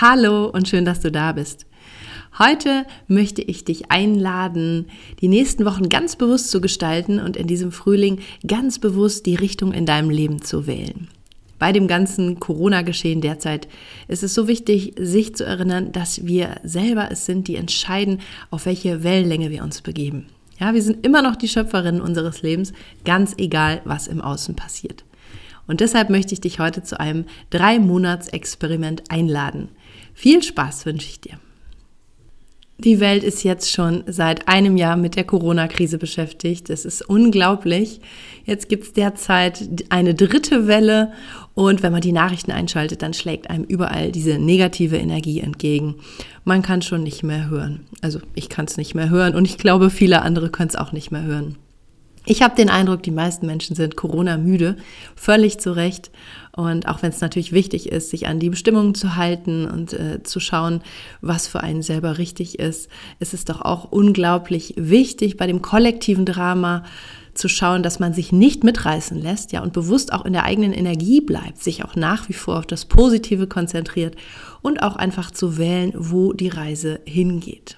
Hallo und schön, dass du da bist. Heute möchte ich dich einladen, die nächsten Wochen ganz bewusst zu gestalten und in diesem Frühling ganz bewusst die Richtung in deinem Leben zu wählen. Bei dem ganzen Corona-Geschehen derzeit ist es so wichtig, sich zu erinnern, dass wir selber es sind, die entscheiden, auf welche Wellenlänge wir uns begeben. Ja, wir sind immer noch die Schöpferinnen unseres Lebens, ganz egal, was im Außen passiert. Und deshalb möchte ich dich heute zu einem Drei-Monats-Experiment einladen. Viel Spaß wünsche ich dir. Die Welt ist jetzt schon seit einem Jahr mit der Corona-Krise beschäftigt. Es ist unglaublich. Jetzt gibt es derzeit eine dritte Welle und wenn man die Nachrichten einschaltet, dann schlägt einem überall diese negative Energie entgegen. Man kann schon nicht mehr hören. Also ich kann es nicht mehr hören und ich glaube, viele andere können es auch nicht mehr hören. Ich habe den Eindruck, die meisten Menschen sind Corona-müde, völlig zu Recht. Und auch wenn es natürlich wichtig ist, sich an die Bestimmungen zu halten und äh, zu schauen, was für einen selber richtig ist, ist es doch auch unglaublich wichtig bei dem kollektiven Drama zu schauen, dass man sich nicht mitreißen lässt, ja, und bewusst auch in der eigenen Energie bleibt, sich auch nach wie vor auf das Positive konzentriert und auch einfach zu wählen, wo die Reise hingeht.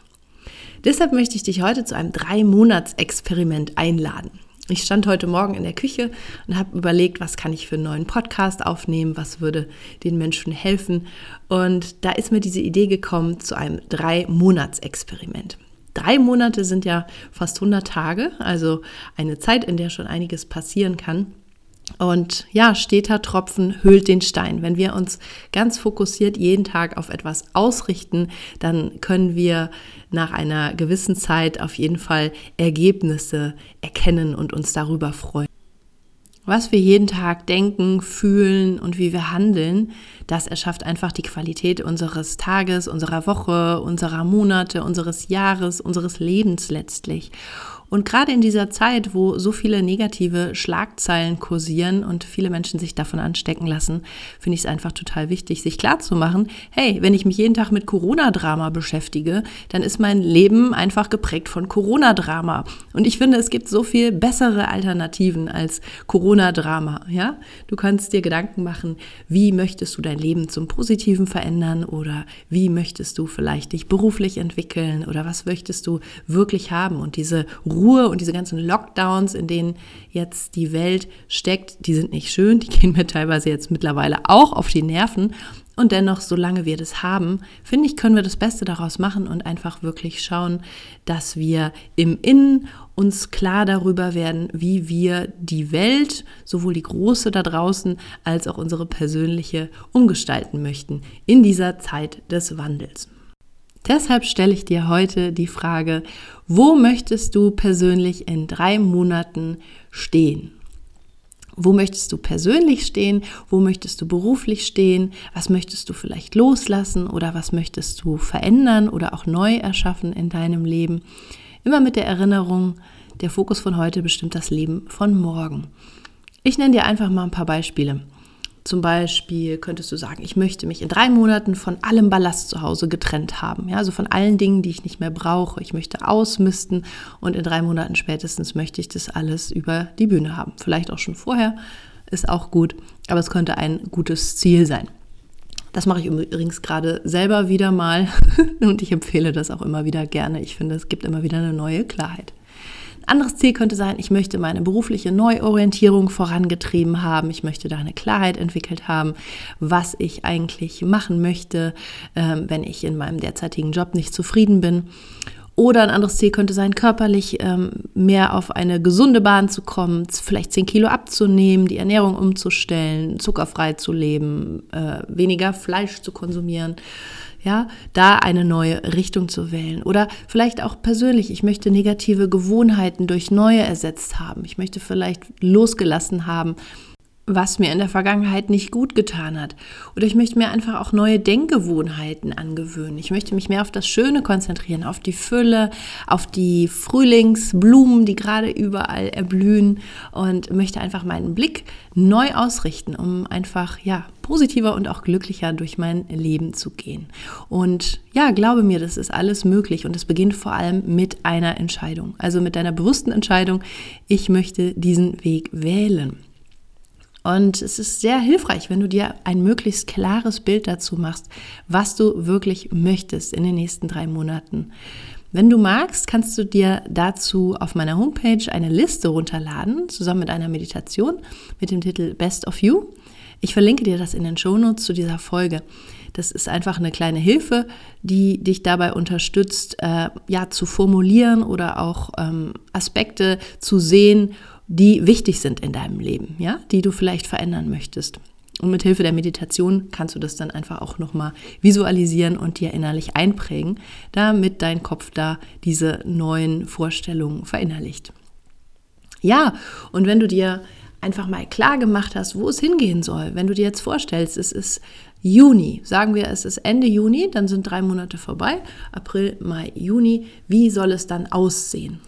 Deshalb möchte ich dich heute zu einem Drei-Monats-Experiment einladen. Ich stand heute Morgen in der Küche und habe überlegt, was kann ich für einen neuen Podcast aufnehmen, was würde den Menschen helfen. Und da ist mir diese Idee gekommen zu einem Drei-Monats-Experiment. Drei Monate sind ja fast 100 Tage, also eine Zeit, in der schon einiges passieren kann. Und ja, steter Tropfen höhlt den Stein. Wenn wir uns ganz fokussiert jeden Tag auf etwas ausrichten, dann können wir nach einer gewissen Zeit auf jeden Fall Ergebnisse erkennen und uns darüber freuen. Was wir jeden Tag denken, fühlen und wie wir handeln, das erschafft einfach die Qualität unseres Tages, unserer Woche, unserer Monate, unseres Jahres, unseres Lebens letztlich. Und gerade in dieser Zeit, wo so viele negative Schlagzeilen kursieren und viele Menschen sich davon anstecken lassen, finde ich es einfach total wichtig, sich klarzumachen, hey, wenn ich mich jeden Tag mit Corona-Drama beschäftige, dann ist mein Leben einfach geprägt von Corona-Drama. Und ich finde, es gibt so viel bessere Alternativen als Corona-Drama. Ja? Du kannst dir Gedanken machen, wie möchtest du dein Leben zum Positiven verändern oder wie möchtest du vielleicht dich beruflich entwickeln oder was möchtest du wirklich haben und diese Ruhe Ruhe und diese ganzen Lockdowns, in denen jetzt die Welt steckt, die sind nicht schön, die gehen mir teilweise jetzt mittlerweile auch auf die Nerven. Und dennoch, solange wir das haben, finde ich, können wir das Beste daraus machen und einfach wirklich schauen, dass wir im Innen uns klar darüber werden, wie wir die Welt, sowohl die große da draußen als auch unsere persönliche, umgestalten möchten in dieser Zeit des Wandels. Deshalb stelle ich dir heute die Frage, wo möchtest du persönlich in drei Monaten stehen? Wo möchtest du persönlich stehen? Wo möchtest du beruflich stehen? Was möchtest du vielleicht loslassen oder was möchtest du verändern oder auch neu erschaffen in deinem Leben? Immer mit der Erinnerung, der Fokus von heute bestimmt das Leben von morgen. Ich nenne dir einfach mal ein paar Beispiele. Zum Beispiel könntest du sagen, ich möchte mich in drei Monaten von allem Ballast zu Hause getrennt haben. Ja, also von allen Dingen, die ich nicht mehr brauche. Ich möchte ausmisten und in drei Monaten spätestens möchte ich das alles über die Bühne haben. Vielleicht auch schon vorher, ist auch gut, aber es könnte ein gutes Ziel sein. Das mache ich übrigens gerade selber wieder mal und ich empfehle das auch immer wieder gerne. Ich finde, es gibt immer wieder eine neue Klarheit. Anderes Ziel könnte sein, ich möchte meine berufliche Neuorientierung vorangetrieben haben. Ich möchte da eine Klarheit entwickelt haben, was ich eigentlich machen möchte, ähm, wenn ich in meinem derzeitigen Job nicht zufrieden bin. Oder ein anderes Ziel könnte sein, körperlich ähm, mehr auf eine gesunde Bahn zu kommen, vielleicht 10 Kilo abzunehmen, die Ernährung umzustellen, zuckerfrei zu leben, äh, weniger Fleisch zu konsumieren. Ja, da eine neue Richtung zu wählen. Oder vielleicht auch persönlich, ich möchte negative Gewohnheiten durch neue ersetzt haben. Ich möchte vielleicht losgelassen haben, was mir in der Vergangenheit nicht gut getan hat. Oder ich möchte mir einfach auch neue Denkgewohnheiten angewöhnen. Ich möchte mich mehr auf das Schöne konzentrieren, auf die Fülle, auf die Frühlingsblumen, die gerade überall erblühen und möchte einfach meinen Blick neu ausrichten, um einfach, ja, positiver und auch glücklicher durch mein Leben zu gehen. Und ja, glaube mir, das ist alles möglich und es beginnt vor allem mit einer Entscheidung. Also mit deiner bewussten Entscheidung, ich möchte diesen Weg wählen. Und es ist sehr hilfreich, wenn du dir ein möglichst klares Bild dazu machst, was du wirklich möchtest in den nächsten drei Monaten. Wenn du magst, kannst du dir dazu auf meiner Homepage eine Liste runterladen, zusammen mit einer Meditation mit dem Titel Best of You. Ich verlinke dir das in den Shownotes zu dieser Folge. Das ist einfach eine kleine Hilfe, die dich dabei unterstützt, äh, ja, zu formulieren oder auch ähm, Aspekte zu sehen die wichtig sind in deinem Leben, ja, die du vielleicht verändern möchtest. Und mit Hilfe der Meditation kannst du das dann einfach auch nochmal visualisieren und dir innerlich einprägen, damit dein Kopf da diese neuen Vorstellungen verinnerlicht. Ja, und wenn du dir einfach mal klar gemacht hast, wo es hingehen soll, wenn du dir jetzt vorstellst, es ist Juni, sagen wir, es ist Ende Juni, dann sind drei Monate vorbei, April, Mai, Juni, wie soll es dann aussehen?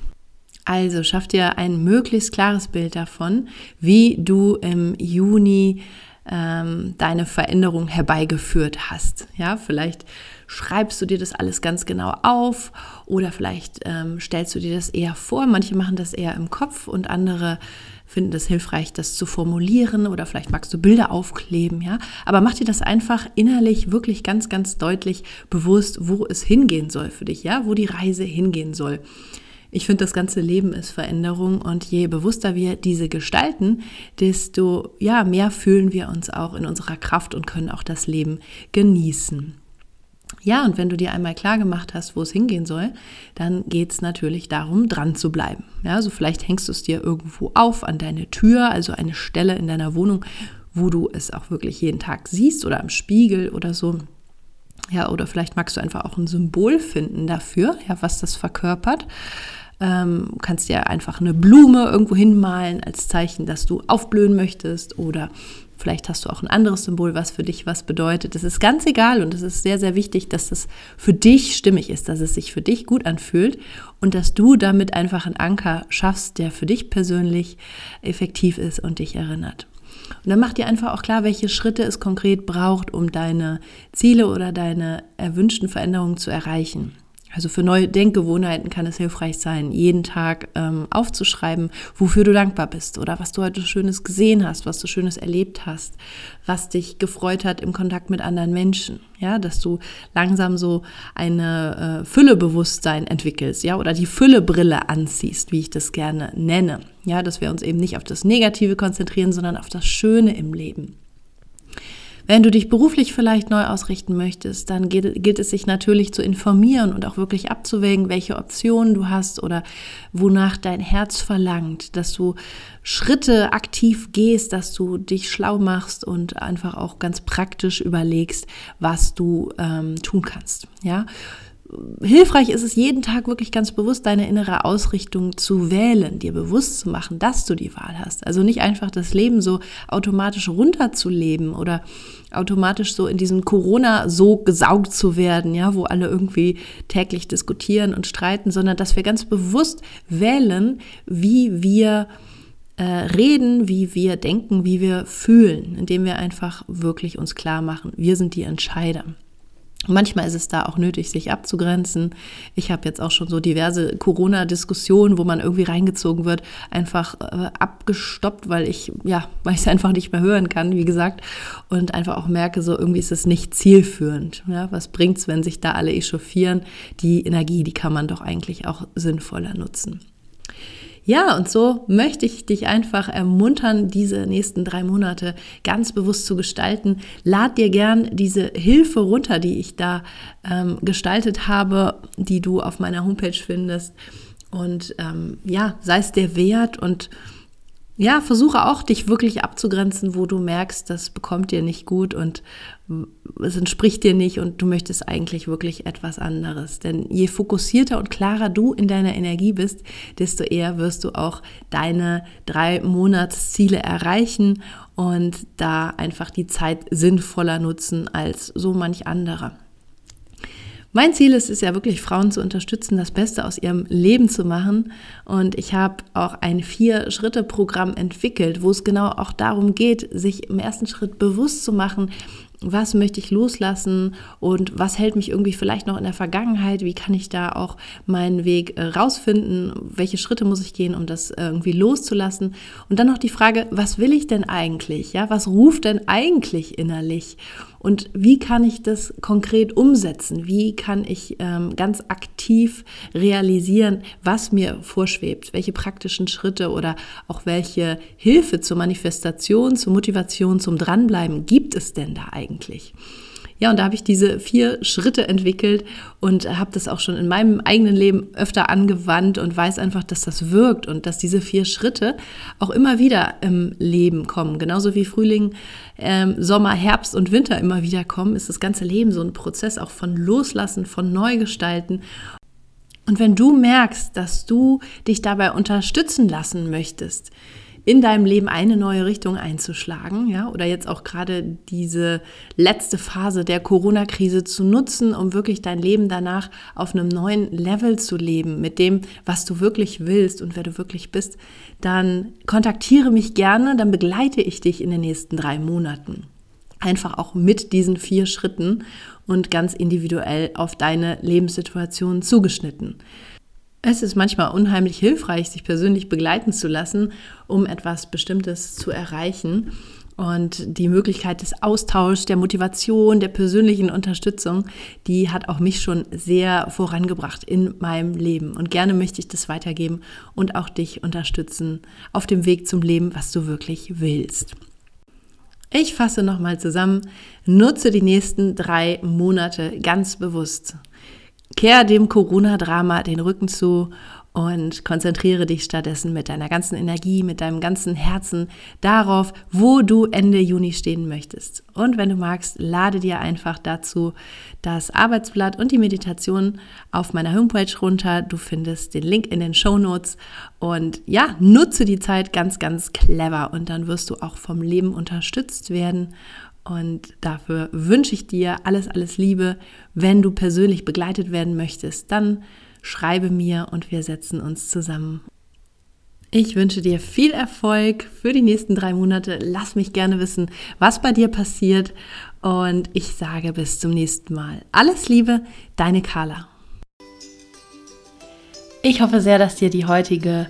Also schaff dir ein möglichst klares Bild davon, wie du im Juni ähm, deine Veränderung herbeigeführt hast. Ja, vielleicht schreibst du dir das alles ganz genau auf oder vielleicht ähm, stellst du dir das eher vor. Manche machen das eher im Kopf und andere finden es hilfreich, das zu formulieren oder vielleicht magst du Bilder aufkleben, ja. Aber mach dir das einfach innerlich wirklich ganz, ganz deutlich bewusst, wo es hingehen soll für dich, ja, wo die Reise hingehen soll. Ich finde, das ganze Leben ist Veränderung und je bewusster wir diese gestalten, desto ja, mehr fühlen wir uns auch in unserer Kraft und können auch das Leben genießen. Ja, und wenn du dir einmal klar gemacht hast, wo es hingehen soll, dann geht es natürlich darum, dran zu bleiben. Ja, also vielleicht hängst du es dir irgendwo auf an deine Tür, also eine Stelle in deiner Wohnung, wo du es auch wirklich jeden Tag siehst oder am Spiegel oder so. Ja, oder vielleicht magst du einfach auch ein Symbol finden dafür, ja, was das verkörpert. Ähm, kannst dir einfach eine Blume irgendwo hinmalen als Zeichen, dass du aufblühen möchtest oder vielleicht hast du auch ein anderes Symbol, was für dich was bedeutet. Das ist ganz egal und es ist sehr, sehr wichtig, dass das für dich stimmig ist, dass es sich für dich gut anfühlt und dass du damit einfach einen Anker schaffst, der für dich persönlich effektiv ist und dich erinnert. Und dann mach dir einfach auch klar, welche Schritte es konkret braucht, um deine Ziele oder deine erwünschten Veränderungen zu erreichen. Also für neue Denkgewohnheiten kann es hilfreich sein, jeden Tag ähm, aufzuschreiben, wofür du dankbar bist oder was du heute Schönes gesehen hast, was du Schönes erlebt hast, was dich gefreut hat im Kontakt mit anderen Menschen. Ja, dass du langsam so eine äh, Füllebewusstsein entwickelst, ja, oder die Füllebrille anziehst, wie ich das gerne nenne. Ja, dass wir uns eben nicht auf das Negative konzentrieren, sondern auf das Schöne im Leben. Wenn du dich beruflich vielleicht neu ausrichten möchtest, dann gilt, gilt es sich natürlich zu informieren und auch wirklich abzuwägen, welche Optionen du hast oder wonach dein Herz verlangt, dass du Schritte aktiv gehst, dass du dich schlau machst und einfach auch ganz praktisch überlegst, was du ähm, tun kannst. Ja, hilfreich ist es, jeden Tag wirklich ganz bewusst deine innere Ausrichtung zu wählen, dir bewusst zu machen, dass du die Wahl hast. Also nicht einfach das Leben so automatisch runterzuleben oder automatisch so in diesem Corona so gesaugt zu werden, ja, wo alle irgendwie täglich diskutieren und streiten, sondern dass wir ganz bewusst wählen, wie wir äh, reden, wie wir denken, wie wir fühlen, indem wir einfach wirklich uns klar machen, wir sind die Entscheider. Manchmal ist es da auch nötig, sich abzugrenzen. Ich habe jetzt auch schon so diverse Corona-Diskussionen, wo man irgendwie reingezogen wird, einfach äh, abgestoppt, weil ich, ja, weil ich es einfach nicht mehr hören kann, wie gesagt. Und einfach auch merke, so irgendwie ist es nicht zielführend. Ja, was bringt's, wenn sich da alle echauffieren? Die Energie, die kann man doch eigentlich auch sinnvoller nutzen. Ja, und so möchte ich dich einfach ermuntern, diese nächsten drei Monate ganz bewusst zu gestalten. Lad dir gern diese Hilfe runter, die ich da ähm, gestaltet habe, die du auf meiner Homepage findest. Und ähm, ja, sei es der Wert und ja, versuche auch, dich wirklich abzugrenzen, wo du merkst, das bekommt dir nicht gut und es entspricht dir nicht und du möchtest eigentlich wirklich etwas anderes. Denn je fokussierter und klarer du in deiner Energie bist, desto eher wirst du auch deine drei Monatsziele erreichen und da einfach die Zeit sinnvoller nutzen als so manch anderer. Mein Ziel ist es ja wirklich, Frauen zu unterstützen, das Beste aus ihrem Leben zu machen. Und ich habe auch ein Vier-Schritte-Programm entwickelt, wo es genau auch darum geht, sich im ersten Schritt bewusst zu machen, was möchte ich loslassen und was hält mich irgendwie vielleicht noch in der Vergangenheit, wie kann ich da auch meinen Weg äh, rausfinden, welche Schritte muss ich gehen, um das äh, irgendwie loszulassen? Und dann noch die Frage, was will ich denn eigentlich, ja, was ruft denn eigentlich innerlich? Und wie kann ich das konkret umsetzen, wie kann ich ähm, ganz aktiv realisieren, was mir vorschwebt, welche praktischen Schritte oder auch welche Hilfe zur Manifestation, zur Motivation, zum Dranbleiben gibt es denn da eigentlich? Eigentlich? Ja, und da habe ich diese vier Schritte entwickelt und habe das auch schon in meinem eigenen Leben öfter angewandt und weiß einfach, dass das wirkt und dass diese vier Schritte auch immer wieder im Leben kommen. Genauso wie Frühling, ähm, Sommer, Herbst und Winter immer wieder kommen, ist das ganze Leben so ein Prozess auch von Loslassen, von Neugestalten. Und wenn du merkst, dass du dich dabei unterstützen lassen möchtest, in deinem Leben eine neue Richtung einzuschlagen, ja, oder jetzt auch gerade diese letzte Phase der Corona-Krise zu nutzen, um wirklich dein Leben danach auf einem neuen Level zu leben, mit dem, was du wirklich willst und wer du wirklich bist, dann kontaktiere mich gerne, dann begleite ich dich in den nächsten drei Monaten. Einfach auch mit diesen vier Schritten und ganz individuell auf deine Lebenssituation zugeschnitten. Es ist manchmal unheimlich hilfreich, sich persönlich begleiten zu lassen, um etwas Bestimmtes zu erreichen. Und die Möglichkeit des Austauschs, der Motivation, der persönlichen Unterstützung, die hat auch mich schon sehr vorangebracht in meinem Leben. Und gerne möchte ich das weitergeben und auch dich unterstützen auf dem Weg zum Leben, was du wirklich willst. Ich fasse nochmal zusammen, nutze die nächsten drei Monate ganz bewusst. Kehr dem Corona-Drama den Rücken zu und konzentriere dich stattdessen mit deiner ganzen Energie, mit deinem ganzen Herzen darauf, wo du Ende Juni stehen möchtest. Und wenn du magst, lade dir einfach dazu das Arbeitsblatt und die Meditation auf meiner Homepage runter. Du findest den Link in den Show Notes und ja, nutze die Zeit ganz, ganz clever und dann wirst du auch vom Leben unterstützt werden und dafür wünsche ich dir alles, alles Liebe. Wenn du persönlich begleitet werden möchtest, dann schreibe mir und wir setzen uns zusammen. Ich wünsche dir viel Erfolg für die nächsten drei Monate. Lass mich gerne wissen, was bei dir passiert. Und ich sage bis zum nächsten Mal. Alles Liebe, deine Carla. Ich hoffe sehr, dass dir die heutige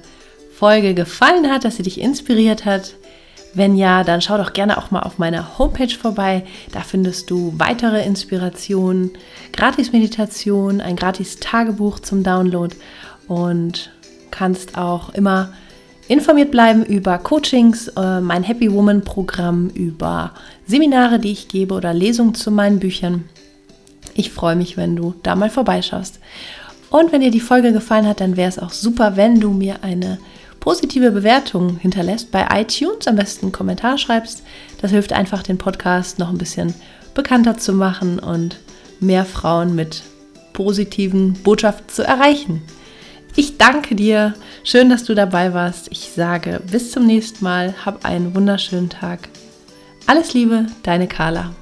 Folge gefallen hat, dass sie dich inspiriert hat. Wenn ja, dann schau doch gerne auch mal auf meiner Homepage vorbei. Da findest du weitere Inspirationen, Gratis-Meditation, ein Gratis-Tagebuch zum Download und kannst auch immer informiert bleiben über Coachings, äh, mein Happy Woman Programm, über Seminare, die ich gebe oder Lesungen zu meinen Büchern. Ich freue mich, wenn du da mal vorbeischaust. Und wenn dir die Folge gefallen hat, dann wäre es auch super, wenn du mir eine positive Bewertung hinterlässt bei iTunes, am besten einen Kommentar schreibst. Das hilft einfach, den Podcast noch ein bisschen bekannter zu machen und mehr Frauen mit positiven Botschaften zu erreichen. Ich danke dir. Schön, dass du dabei warst. Ich sage bis zum nächsten Mal. Hab einen wunderschönen Tag. Alles Liebe, deine Carla.